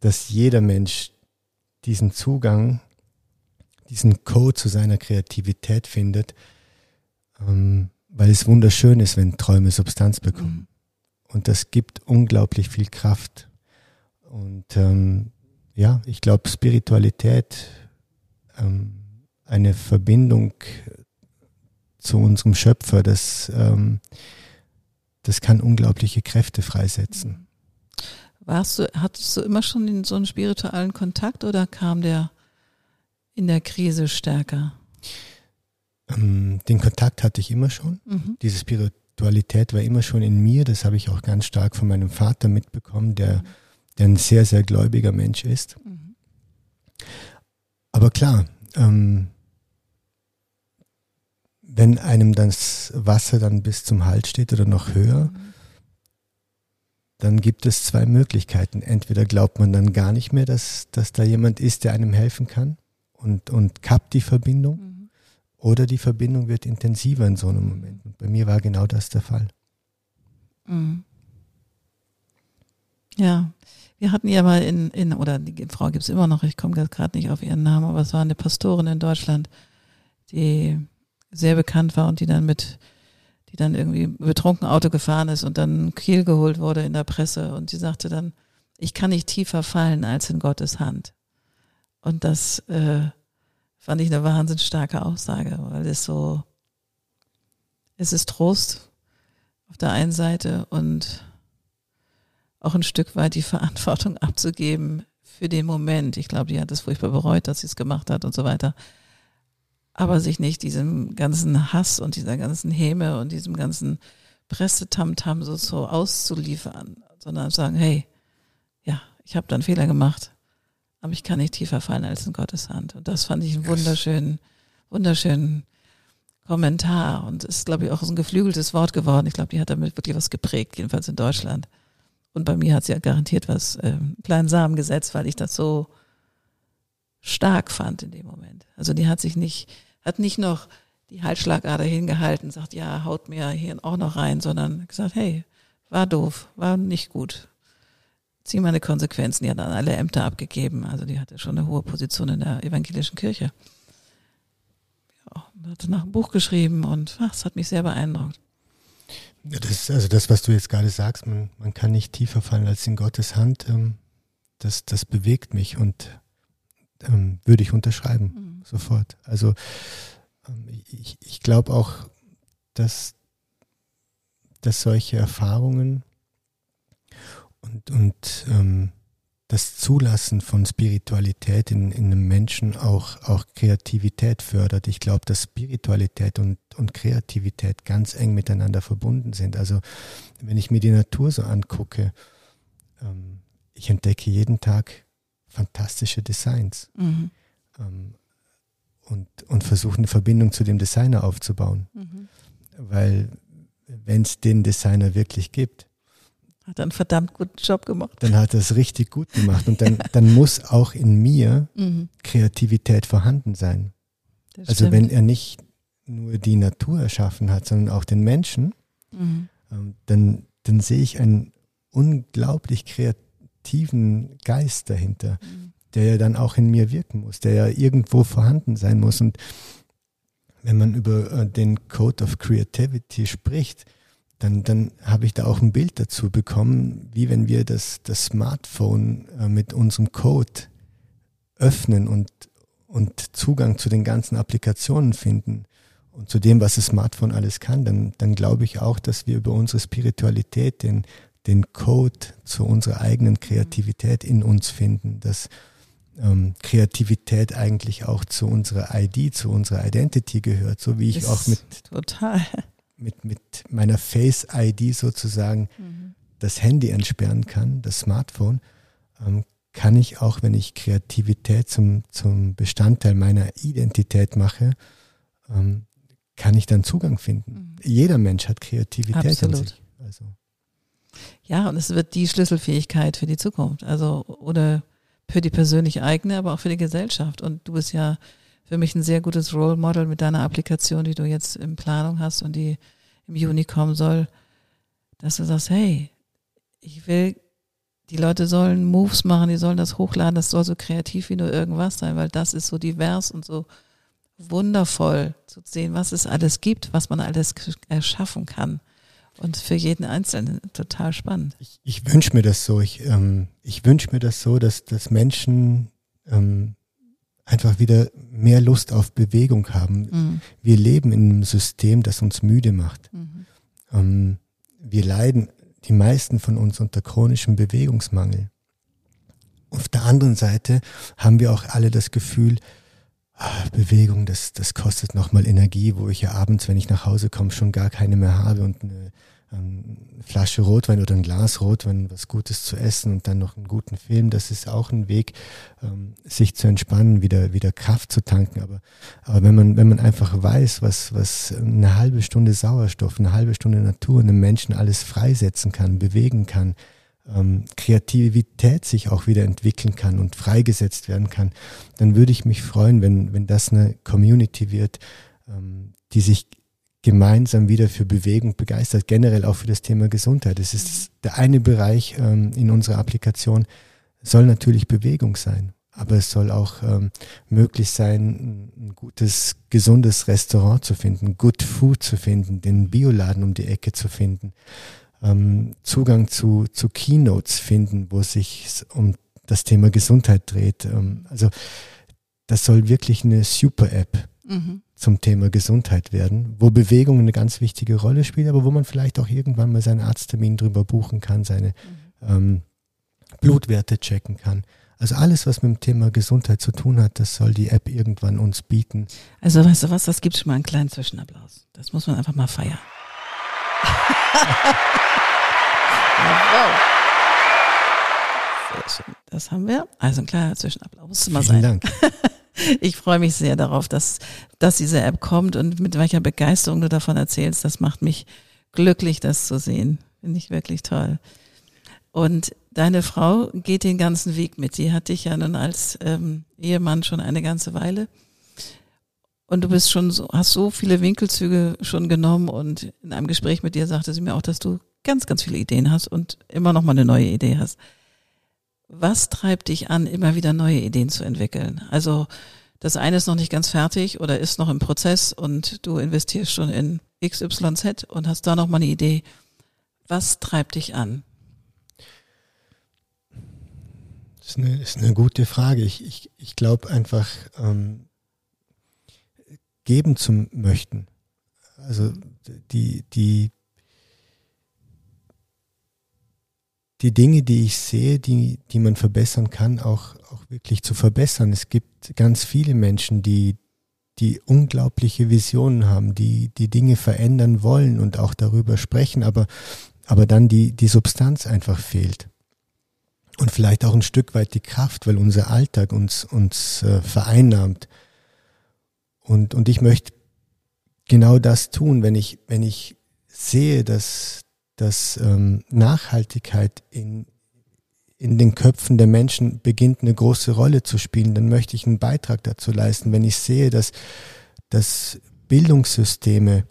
dass jeder Mensch diesen Zugang, diesen Code zu seiner Kreativität findet, ähm, weil es wunderschön ist, wenn Träume Substanz bekommen. Mhm. Und das gibt unglaublich viel Kraft. Und ähm, ja, ich glaube, Spiritualität, ähm, eine Verbindung zu unserem Schöpfer, das, ähm, das kann unglaubliche Kräfte freisetzen. Warst du, hattest du immer schon so einen spirituellen Kontakt oder kam der in der Krise stärker? Ähm, den Kontakt hatte ich immer schon. Mhm. Diese Spiritualität war immer schon in mir. Das habe ich auch ganz stark von meinem Vater mitbekommen, der, der ein sehr, sehr gläubiger Mensch ist. Mhm. Aber klar, ähm, wenn einem das Wasser dann bis zum Hals steht oder noch höher, mhm. dann gibt es zwei Möglichkeiten. Entweder glaubt man dann gar nicht mehr, dass, dass da jemand ist, der einem helfen kann und, und kappt die Verbindung. Mhm. Oder die Verbindung wird intensiver in so einem Moment. Und bei mir war genau das der Fall. Mhm. Ja, wir hatten ja mal in, in oder die Frau gibt es immer noch, ich komme gerade nicht auf ihren Namen, aber es war eine Pastorin in Deutschland, die sehr bekannt war und die dann mit, die dann irgendwie betrunken Auto gefahren ist und dann Kiel geholt wurde in der Presse und sie sagte dann, ich kann nicht tiefer fallen als in Gottes Hand. Und das äh, fand ich eine wahnsinnig starke Aussage, weil es so, es ist Trost auf der einen Seite und auch ein Stück weit die Verantwortung abzugeben für den Moment. Ich glaube, die hat es furchtbar bereut, dass sie es gemacht hat und so weiter aber sich nicht diesem ganzen Hass und dieser ganzen Häme und diesem ganzen Pressetamtam so, so auszuliefern, sondern sagen, hey, ja, ich habe da einen Fehler gemacht, aber ich kann nicht tiefer fallen als in Gottes Hand. Und das fand ich einen wunderschönen, wunderschönen Kommentar und ist, glaube ich, auch so ein geflügeltes Wort geworden. Ich glaube, die hat damit wirklich was geprägt, jedenfalls in Deutschland. Und bei mir hat sie ja garantiert was, äh, kleinen Samen gesetzt, weil ich das so stark fand in dem Moment. Also die hat sich nicht, hat nicht noch die Halsschlagader hingehalten, sagt, ja, haut mir hier auch noch rein, sondern gesagt, hey, war doof, war nicht gut. Zieh meine Konsequenzen. Die hat dann alle Ämter abgegeben. Also die hatte schon eine hohe Position in der evangelischen Kirche. Ja, und hatte nach einem Buch geschrieben und ach, das hat mich sehr beeindruckt. Das also das, was du jetzt gerade sagst, man, man kann nicht tiefer fallen als in Gottes Hand. Ähm, das, das bewegt mich und ähm, würde ich unterschreiben, mhm. sofort. Also ähm, ich, ich glaube auch, dass, dass solche Erfahrungen und, und ähm, das Zulassen von Spiritualität in, in einem Menschen auch, auch Kreativität fördert. Ich glaube, dass Spiritualität und, und Kreativität ganz eng miteinander verbunden sind. Also wenn ich mir die Natur so angucke, ähm, ich entdecke jeden Tag fantastische Designs mhm. ähm, und, und versuchen eine Verbindung zu dem Designer aufzubauen. Mhm. Weil wenn es den Designer wirklich gibt, hat er einen verdammt guten Job gemacht. Dann hat er es richtig gut gemacht und dann, dann muss auch in mir mhm. Kreativität vorhanden sein. Das also stimmt. wenn er nicht nur die Natur erschaffen hat, sondern auch den Menschen, mhm. ähm, dann, dann sehe ich ein unglaublich kreativen Geist dahinter, mhm. der ja dann auch in mir wirken muss, der ja irgendwo vorhanden sein muss. Und wenn man über äh, den Code of Creativity spricht, dann, dann habe ich da auch ein Bild dazu bekommen, wie wenn wir das, das Smartphone äh, mit unserem Code öffnen und, und Zugang zu den ganzen Applikationen finden und zu dem, was das Smartphone alles kann, dann, dann glaube ich auch, dass wir über unsere Spiritualität den, den Code zu unserer eigenen Kreativität in uns finden, dass ähm, Kreativität eigentlich auch zu unserer ID, zu unserer Identity gehört, so wie ich ist auch mit, total. Mit, mit meiner Face-ID sozusagen mhm. das Handy entsperren kann, das Smartphone, ähm, kann ich auch, wenn ich Kreativität zum, zum Bestandteil meiner Identität mache, ähm, kann ich dann Zugang finden. Mhm. Jeder Mensch hat Kreativität Absolut. in sich. Also. Ja, und es wird die Schlüsselfähigkeit für die Zukunft. Also, oder für die persönliche eigene, aber auch für die Gesellschaft. Und du bist ja für mich ein sehr gutes Role Model mit deiner Applikation, die du jetzt in Planung hast und die im Juni kommen soll, dass du sagst, hey, ich will, die Leute sollen Moves machen, die sollen das hochladen, das soll so kreativ wie nur irgendwas sein, weil das ist so divers und so wundervoll zu sehen, was es alles gibt, was man alles erschaffen kann. Und für jeden Einzelnen total spannend. Ich, ich wünsche mir das so. Ich, ähm, ich wünsche mir das so, dass, dass Menschen ähm, einfach wieder mehr Lust auf Bewegung haben. Mhm. Wir leben in einem System, das uns müde macht. Mhm. Ähm, wir leiden, die meisten von uns, unter chronischem Bewegungsmangel. Auf der anderen Seite haben wir auch alle das Gefühl, ah, Bewegung, das, das kostet nochmal Energie, wo ich ja abends, wenn ich nach Hause komme, schon gar keine mehr habe und eine ähm, Flasche Rotwein oder ein Glas Rotwein, was Gutes zu essen und dann noch einen guten Film, das ist auch ein Weg, ähm, sich zu entspannen, wieder, wieder Kraft zu tanken. Aber, aber wenn man, wenn man einfach weiß, was, was eine halbe Stunde Sauerstoff, eine halbe Stunde Natur einem Menschen alles freisetzen kann, bewegen kann, ähm, Kreativität sich auch wieder entwickeln kann und freigesetzt werden kann, dann würde ich mich freuen, wenn, wenn das eine Community wird, ähm, die sich gemeinsam wieder für Bewegung begeistert, generell auch für das Thema Gesundheit. Es ist der eine Bereich ähm, in unserer Applikation, soll natürlich Bewegung sein, aber es soll auch ähm, möglich sein, ein gutes, gesundes Restaurant zu finden, Good Food zu finden, den Bioladen um die Ecke zu finden, ähm, Zugang zu, zu Keynotes finden, wo sich um das Thema Gesundheit dreht. Ähm, also das soll wirklich eine super App mhm zum Thema Gesundheit werden, wo Bewegung eine ganz wichtige Rolle spielt, aber wo man vielleicht auch irgendwann mal seinen Arzttermin drüber buchen kann, seine mhm. ähm, Blutwerte checken kann. Also alles, was mit dem Thema Gesundheit zu tun hat, das soll die App irgendwann uns bieten. Also weißt du was, das gibt schon mal einen kleinen Zwischenapplaus. Das muss man einfach mal feiern. Sehr schön. Das haben wir. Also ein kleiner Zwischenapplaus. Muss mal Vielen sein. Dank. Ich freue mich sehr darauf, dass, dass diese App kommt und mit welcher Begeisterung du davon erzählst. Das macht mich glücklich, das zu sehen. Finde ich wirklich toll. Und deine Frau geht den ganzen Weg mit. Die hat dich ja nun als ähm, Ehemann schon eine ganze Weile. Und du bist schon so, hast so viele Winkelzüge schon genommen und in einem Gespräch mit dir sagte sie mir auch, dass du ganz, ganz viele Ideen hast und immer noch mal eine neue Idee hast. Was treibt dich an, immer wieder neue Ideen zu entwickeln? Also das eine ist noch nicht ganz fertig oder ist noch im Prozess und du investierst schon in XYZ und hast da noch mal eine Idee. Was treibt dich an? Das ist eine, ist eine gute Frage. Ich, ich, ich glaube einfach, ähm, geben zu möchten. Also die, die, die Dinge, die ich sehe, die, die man verbessern kann, auch, auch wirklich zu verbessern. Es gibt ganz viele Menschen, die, die unglaubliche Visionen haben, die die Dinge verändern wollen und auch darüber sprechen, aber, aber dann die, die Substanz einfach fehlt. Und vielleicht auch ein Stück weit die Kraft, weil unser Alltag uns, uns äh, vereinnahmt. Und, und ich möchte genau das tun, wenn ich, wenn ich sehe, dass, dass ähm, Nachhaltigkeit in, in den Köpfen der Menschen beginnt eine große Rolle zu spielen, dann möchte ich einen Beitrag dazu leisten. Wenn ich sehe, dass, dass Bildungssysteme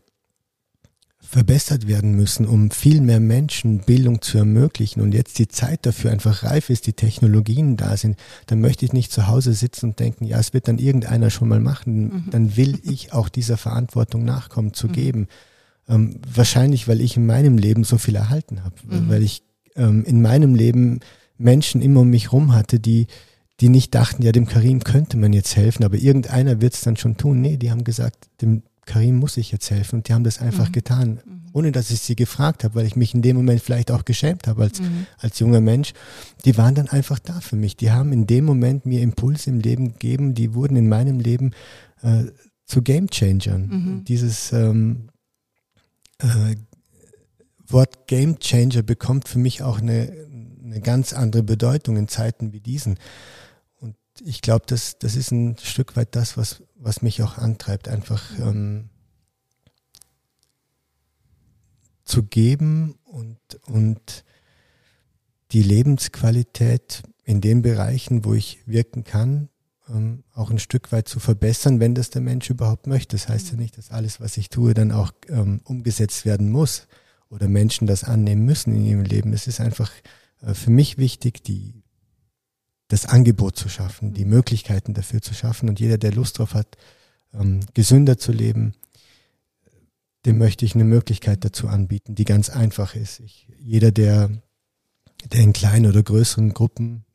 verbessert werden müssen, um viel mehr Menschen Bildung zu ermöglichen und jetzt die Zeit dafür einfach reif ist, die Technologien da sind, dann möchte ich nicht zu Hause sitzen und denken, ja, es wird dann irgendeiner schon mal machen, mhm. dann will ich auch dieser Verantwortung nachkommen zu mhm. geben. Ähm, wahrscheinlich, weil ich in meinem Leben so viel erhalten habe, mhm. weil ich ähm, in meinem Leben Menschen immer um mich rum hatte, die, die nicht dachten, ja, dem Karim könnte man jetzt helfen, aber irgendeiner wird es dann schon tun. Nee, die haben gesagt, dem Karim muss ich jetzt helfen und die haben das einfach mhm. getan, mhm. ohne dass ich sie gefragt habe, weil ich mich in dem Moment vielleicht auch geschämt habe als, mhm. als junger Mensch. Die waren dann einfach da für mich. Die haben in dem Moment mir Impulse im Leben gegeben, die wurden in meinem Leben äh, zu Gamechangern. Mhm. Dieses ähm, äh, Wort Gamechanger bekommt für mich auch eine, eine ganz andere Bedeutung in Zeiten wie diesen. Und ich glaube, das, das ist ein Stück weit das, was, was mich auch antreibt, einfach ähm, zu geben und, und die Lebensqualität in den Bereichen, wo ich wirken kann, ähm, auch ein Stück weit zu verbessern, wenn das der Mensch überhaupt möchte. Das heißt ja nicht, dass alles, was ich tue, dann auch ähm, umgesetzt werden muss oder Menschen das annehmen müssen in ihrem Leben. Es ist einfach äh, für mich wichtig, die, das Angebot zu schaffen, die Möglichkeiten dafür zu schaffen. Und jeder, der Lust drauf hat, ähm, gesünder zu leben, dem möchte ich eine Möglichkeit dazu anbieten, die ganz einfach ist. Ich, jeder, der, der in kleinen oder größeren Gruppen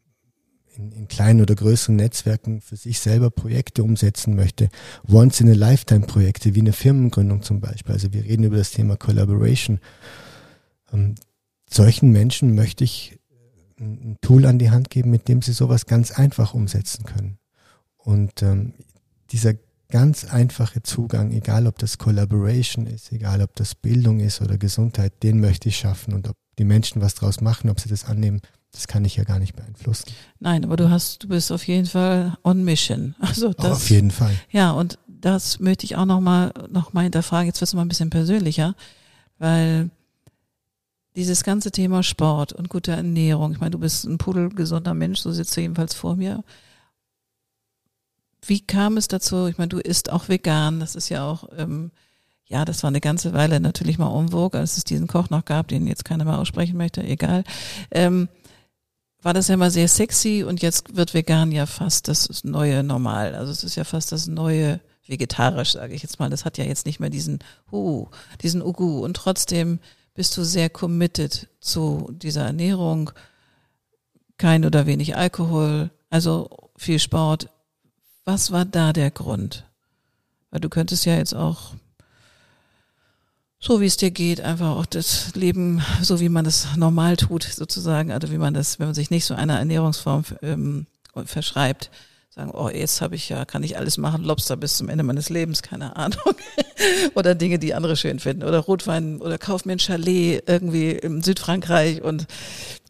in, in kleinen oder größeren Netzwerken für sich selber Projekte umsetzen möchte. Once in a Lifetime Projekte, wie eine Firmengründung zum Beispiel. Also wir reden über das Thema Collaboration. Ähm, solchen Menschen möchte ich ein Tool an die Hand geben, mit dem sie sowas ganz einfach umsetzen können. Und ähm, dieser ganz einfache Zugang, egal ob das Collaboration ist, egal ob das Bildung ist oder Gesundheit, den möchte ich schaffen. Und ob die Menschen was draus machen, ob sie das annehmen, das kann ich ja gar nicht beeinflussen. Nein, aber du hast, du bist auf jeden Fall on mission. Also das, auf jeden Fall. Ja, und das möchte ich auch nochmal noch mal hinterfragen. Jetzt wird es mal ein bisschen persönlicher, weil dieses ganze Thema Sport und gute Ernährung, ich meine, du bist ein pudelgesunder Mensch, so sitzt du jedenfalls vor mir. Wie kam es dazu? Ich meine, du isst auch vegan, das ist ja auch, ähm, ja, das war eine ganze Weile natürlich mal umwog, als es diesen Koch noch gab, den jetzt keiner mehr aussprechen möchte, egal. Ähm, war das ja mal sehr sexy und jetzt wird vegan ja fast das neue Normal. Also es ist ja fast das neue vegetarisch, sage ich jetzt mal. Das hat ja jetzt nicht mehr diesen Hu, diesen Ugu und trotzdem bist du sehr committed zu dieser Ernährung. Kein oder wenig Alkohol, also viel Sport. Was war da der Grund? Weil du könntest ja jetzt auch so wie es dir geht, einfach auch das Leben, so wie man es normal tut, sozusagen, also wie man das, wenn man sich nicht so einer Ernährungsform ähm, verschreibt, sagen, oh, jetzt habe ich ja, kann ich alles machen, Lobster bis zum Ende meines Lebens, keine Ahnung. oder Dinge, die andere schön finden. Oder Rotwein oder kauf mir ein Chalet irgendwie im Südfrankreich und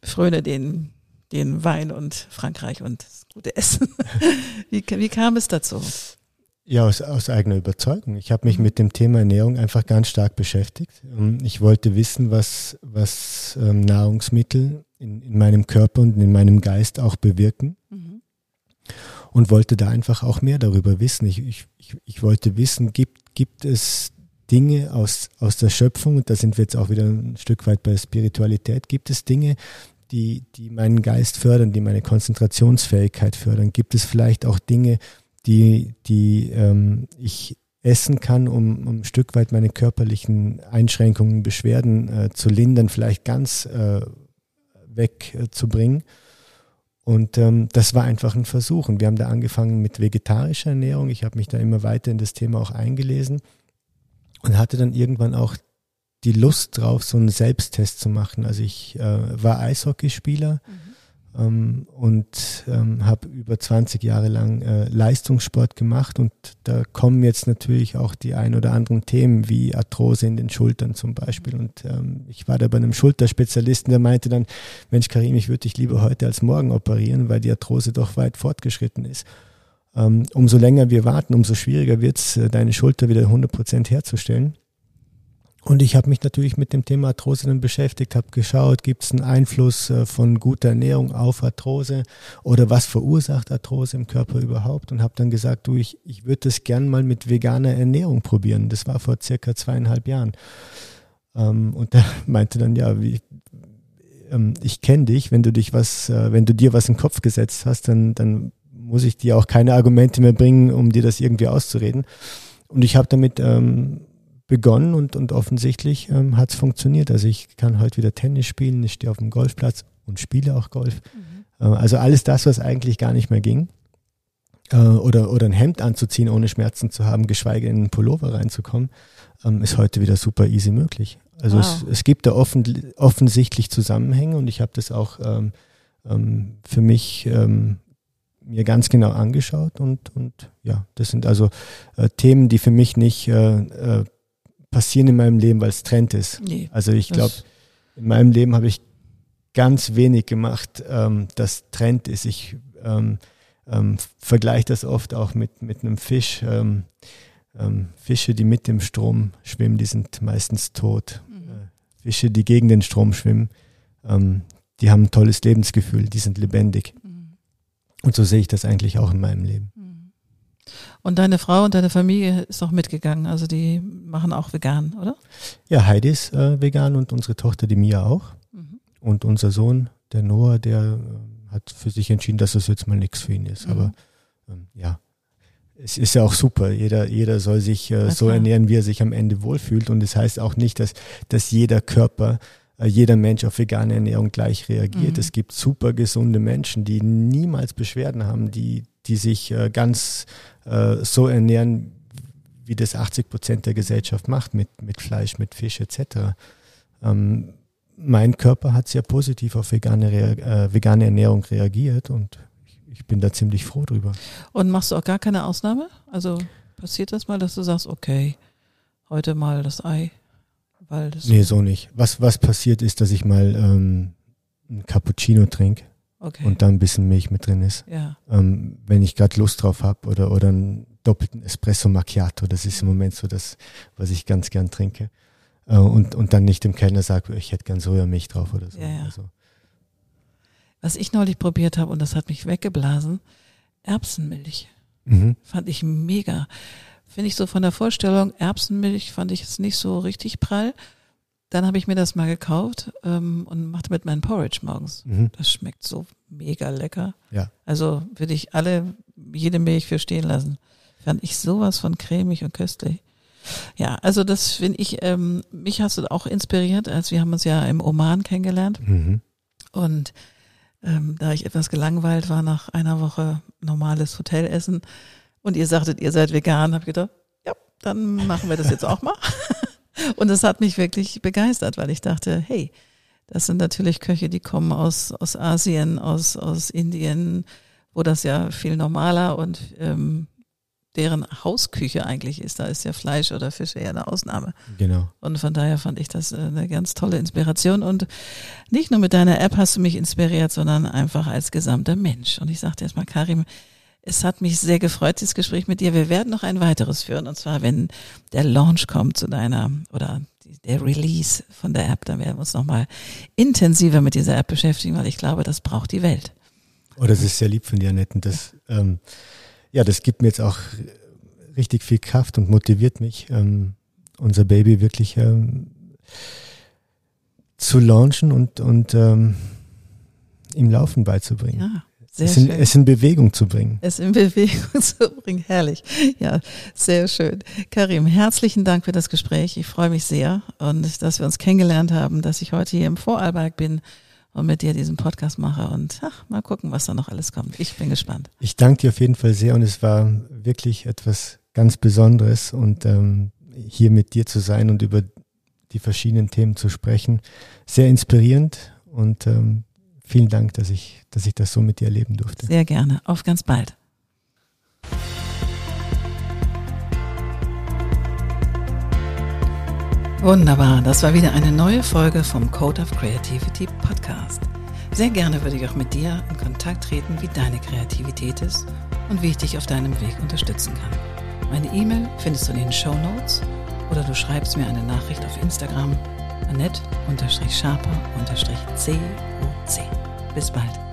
fröne den, den Wein und Frankreich und das gute Essen. wie, wie kam es dazu? Ja, aus, aus eigener Überzeugung. Ich habe mich mhm. mit dem Thema Ernährung einfach ganz stark beschäftigt. Ähm, ich wollte wissen, was, was ähm, Nahrungsmittel in, in meinem Körper und in meinem Geist auch bewirken. Mhm. Und wollte da einfach auch mehr darüber wissen. Ich, ich, ich, ich wollte wissen, gibt, gibt es Dinge aus, aus der Schöpfung, und da sind wir jetzt auch wieder ein Stück weit bei Spiritualität, gibt es Dinge, die, die meinen Geist fördern, die meine Konzentrationsfähigkeit fördern? Gibt es vielleicht auch Dinge, die, die ähm, ich essen kann, um, um ein Stück weit meine körperlichen Einschränkungen, Beschwerden äh, zu lindern, vielleicht ganz äh, wegzubringen. Äh, und ähm, das war einfach ein Versuch. Und wir haben da angefangen mit vegetarischer Ernährung. Ich habe mich da immer weiter in das Thema auch eingelesen und hatte dann irgendwann auch die Lust drauf, so einen Selbsttest zu machen. Also ich äh, war Eishockeyspieler. Mhm ähm, und ähm, habe über 20 Jahre lang äh, Leistungssport gemacht und da kommen jetzt natürlich auch die ein oder anderen Themen wie Arthrose in den Schultern zum Beispiel und ähm, ich war da bei einem Schulterspezialisten, der meinte dann, Mensch Karim, ich würde dich lieber heute als morgen operieren, weil die Arthrose doch weit fortgeschritten ist. Ähm, umso länger wir warten, umso schwieriger wird es, äh, deine Schulter wieder 100% herzustellen. Und ich habe mich natürlich mit dem Thema Arthrose dann beschäftigt, habe geschaut, gibt es einen Einfluss äh, von guter Ernährung auf Arthrose oder was verursacht Arthrose im Körper überhaupt und habe dann gesagt, du, ich, ich würde das gern mal mit veganer Ernährung probieren. Das war vor circa zweieinhalb Jahren. Ähm, und der meinte dann, ja, wie, ähm, ich kenne dich, wenn du dich was, äh, wenn du dir was in den Kopf gesetzt hast, dann, dann muss ich dir auch keine Argumente mehr bringen, um dir das irgendwie auszureden. Und ich habe damit ähm, begonnen und, und offensichtlich ähm, hat es funktioniert. Also ich kann heute wieder Tennis spielen, ich stehe auf dem Golfplatz und spiele auch Golf. Mhm. Äh, also alles das, was eigentlich gar nicht mehr ging. Äh, oder, oder ein Hemd anzuziehen, ohne Schmerzen zu haben, geschweige in einen Pullover reinzukommen, ähm, ist heute wieder super easy möglich. Also wow. es, es gibt da offen, offensichtlich Zusammenhänge und ich habe das auch ähm, ähm, für mich ähm, mir ganz genau angeschaut und, und ja, das sind also äh, Themen, die für mich nicht äh, äh, passieren in meinem Leben, weil es Trend ist. Nee, also ich glaube, in meinem Leben habe ich ganz wenig gemacht, ähm, das Trend ist. Ich ähm, ähm, vergleiche das oft auch mit, mit einem Fisch. Ähm, ähm, Fische, die mit dem Strom schwimmen, die sind meistens tot. Mhm. Äh, Fische, die gegen den Strom schwimmen, ähm, die haben ein tolles Lebensgefühl, die sind lebendig. Mhm. Und so sehe ich das eigentlich auch in meinem Leben. Mhm. Und deine Frau und deine Familie ist auch mitgegangen, also die machen auch vegan, oder? Ja, Heidi ist äh, vegan und unsere Tochter, die Mia auch. Mhm. Und unser Sohn, der Noah, der äh, hat für sich entschieden, dass das jetzt mal nichts für ihn ist. Mhm. Aber ähm, ja, es ist ja auch super. Jeder, jeder soll sich äh, so ernähren, wie er sich am Ende wohlfühlt. Und das heißt auch nicht, dass, dass jeder Körper, äh, jeder Mensch auf vegane Ernährung gleich reagiert. Mhm. Es gibt super gesunde Menschen, die niemals Beschwerden haben, die, die sich äh, ganz äh, so ernähren, wie das 80 Prozent der Gesellschaft macht, mit, mit Fleisch, mit Fisch etc. Ähm, mein Körper hat sehr positiv auf vegane, äh, vegane Ernährung reagiert und ich bin da ziemlich froh drüber. Und machst du auch gar keine Ausnahme? Also passiert das mal, dass du sagst, okay, heute mal das Ei? Weil das nee, so nicht. Was, was passiert ist, dass ich mal ähm, ein Cappuccino trinke okay. und da ein bisschen Milch mit drin ist. Ja. Ähm, wenn ich gerade Lust drauf habe oder, oder einen doppelten Espresso Macchiato, das ist im Moment so das, was ich ganz gern trinke. Äh, und, und dann nicht dem Kellner sage, ich hätte gern Sojamilch drauf oder so. Ja, ja. Also, was ich neulich probiert habe, und das hat mich weggeblasen, Erbsenmilch. Mhm. Fand ich mega. Finde ich so von der Vorstellung, Erbsenmilch fand ich jetzt nicht so richtig prall. Dann habe ich mir das mal gekauft ähm, und machte mit meinem Porridge morgens. Mhm. Das schmeckt so mega lecker. Ja. Also würde ich alle, jede Milch für stehen lassen. Fand ich sowas von cremig und köstlich. Ja, also das finde ich, ähm, mich hast du auch inspiriert, als wir haben uns ja im Oman kennengelernt. Mhm. Und ähm, da ich etwas gelangweilt war nach einer Woche normales Hotelessen und ihr sagtet, ihr seid vegan, habe ich gedacht, ja, dann machen wir das jetzt auch mal. und das hat mich wirklich begeistert, weil ich dachte, hey, das sind natürlich Köche, die kommen aus, aus Asien, aus, aus Indien, wo das ja viel normaler und ähm, deren Hausküche eigentlich ist. Da ist ja Fleisch oder Fisch eher eine Ausnahme. Genau. Und von daher fand ich das äh, eine ganz tolle Inspiration. Und nicht nur mit deiner App hast du mich inspiriert, sondern einfach als gesamter Mensch. Und ich sagte erstmal, Karim, es hat mich sehr gefreut, dieses Gespräch mit dir. Wir werden noch ein weiteres führen. Und zwar, wenn der Launch kommt zu deiner oder der Release von der App, dann werden wir uns nochmal intensiver mit dieser App beschäftigen, weil ich glaube, das braucht die Welt. Oh, das ist sehr lieb von dir, Annette. Das, ähm, ja, das gibt mir jetzt auch richtig viel Kraft und motiviert mich, ähm, unser Baby wirklich ähm, zu launchen und, und ähm, im Laufen beizubringen. Ja. Sehr es in, schön. es in Bewegung zu bringen. Es in Bewegung zu bringen, herrlich. Ja, sehr schön. Karim, herzlichen Dank für das Gespräch. Ich freue mich sehr und dass wir uns kennengelernt haben, dass ich heute hier im Vorarlberg bin und mit dir diesen Podcast mache und ach, mal gucken, was da noch alles kommt. Ich bin gespannt. Ich danke dir auf jeden Fall sehr und es war wirklich etwas ganz Besonderes und ähm, hier mit dir zu sein und über die verschiedenen Themen zu sprechen. Sehr inspirierend und ähm, vielen Dank, dass ich, dass ich das so mit dir erleben durfte. Sehr gerne. Auf ganz bald. Wunderbar, das war wieder eine neue Folge vom Code of Creativity Podcast. Sehr gerne würde ich auch mit dir in Kontakt treten, wie deine Kreativität ist und wie ich dich auf deinem Weg unterstützen kann. Meine E-Mail findest du in den Show Notes oder du schreibst mir eine Nachricht auf Instagram annette-sharper-coc. Bis bald.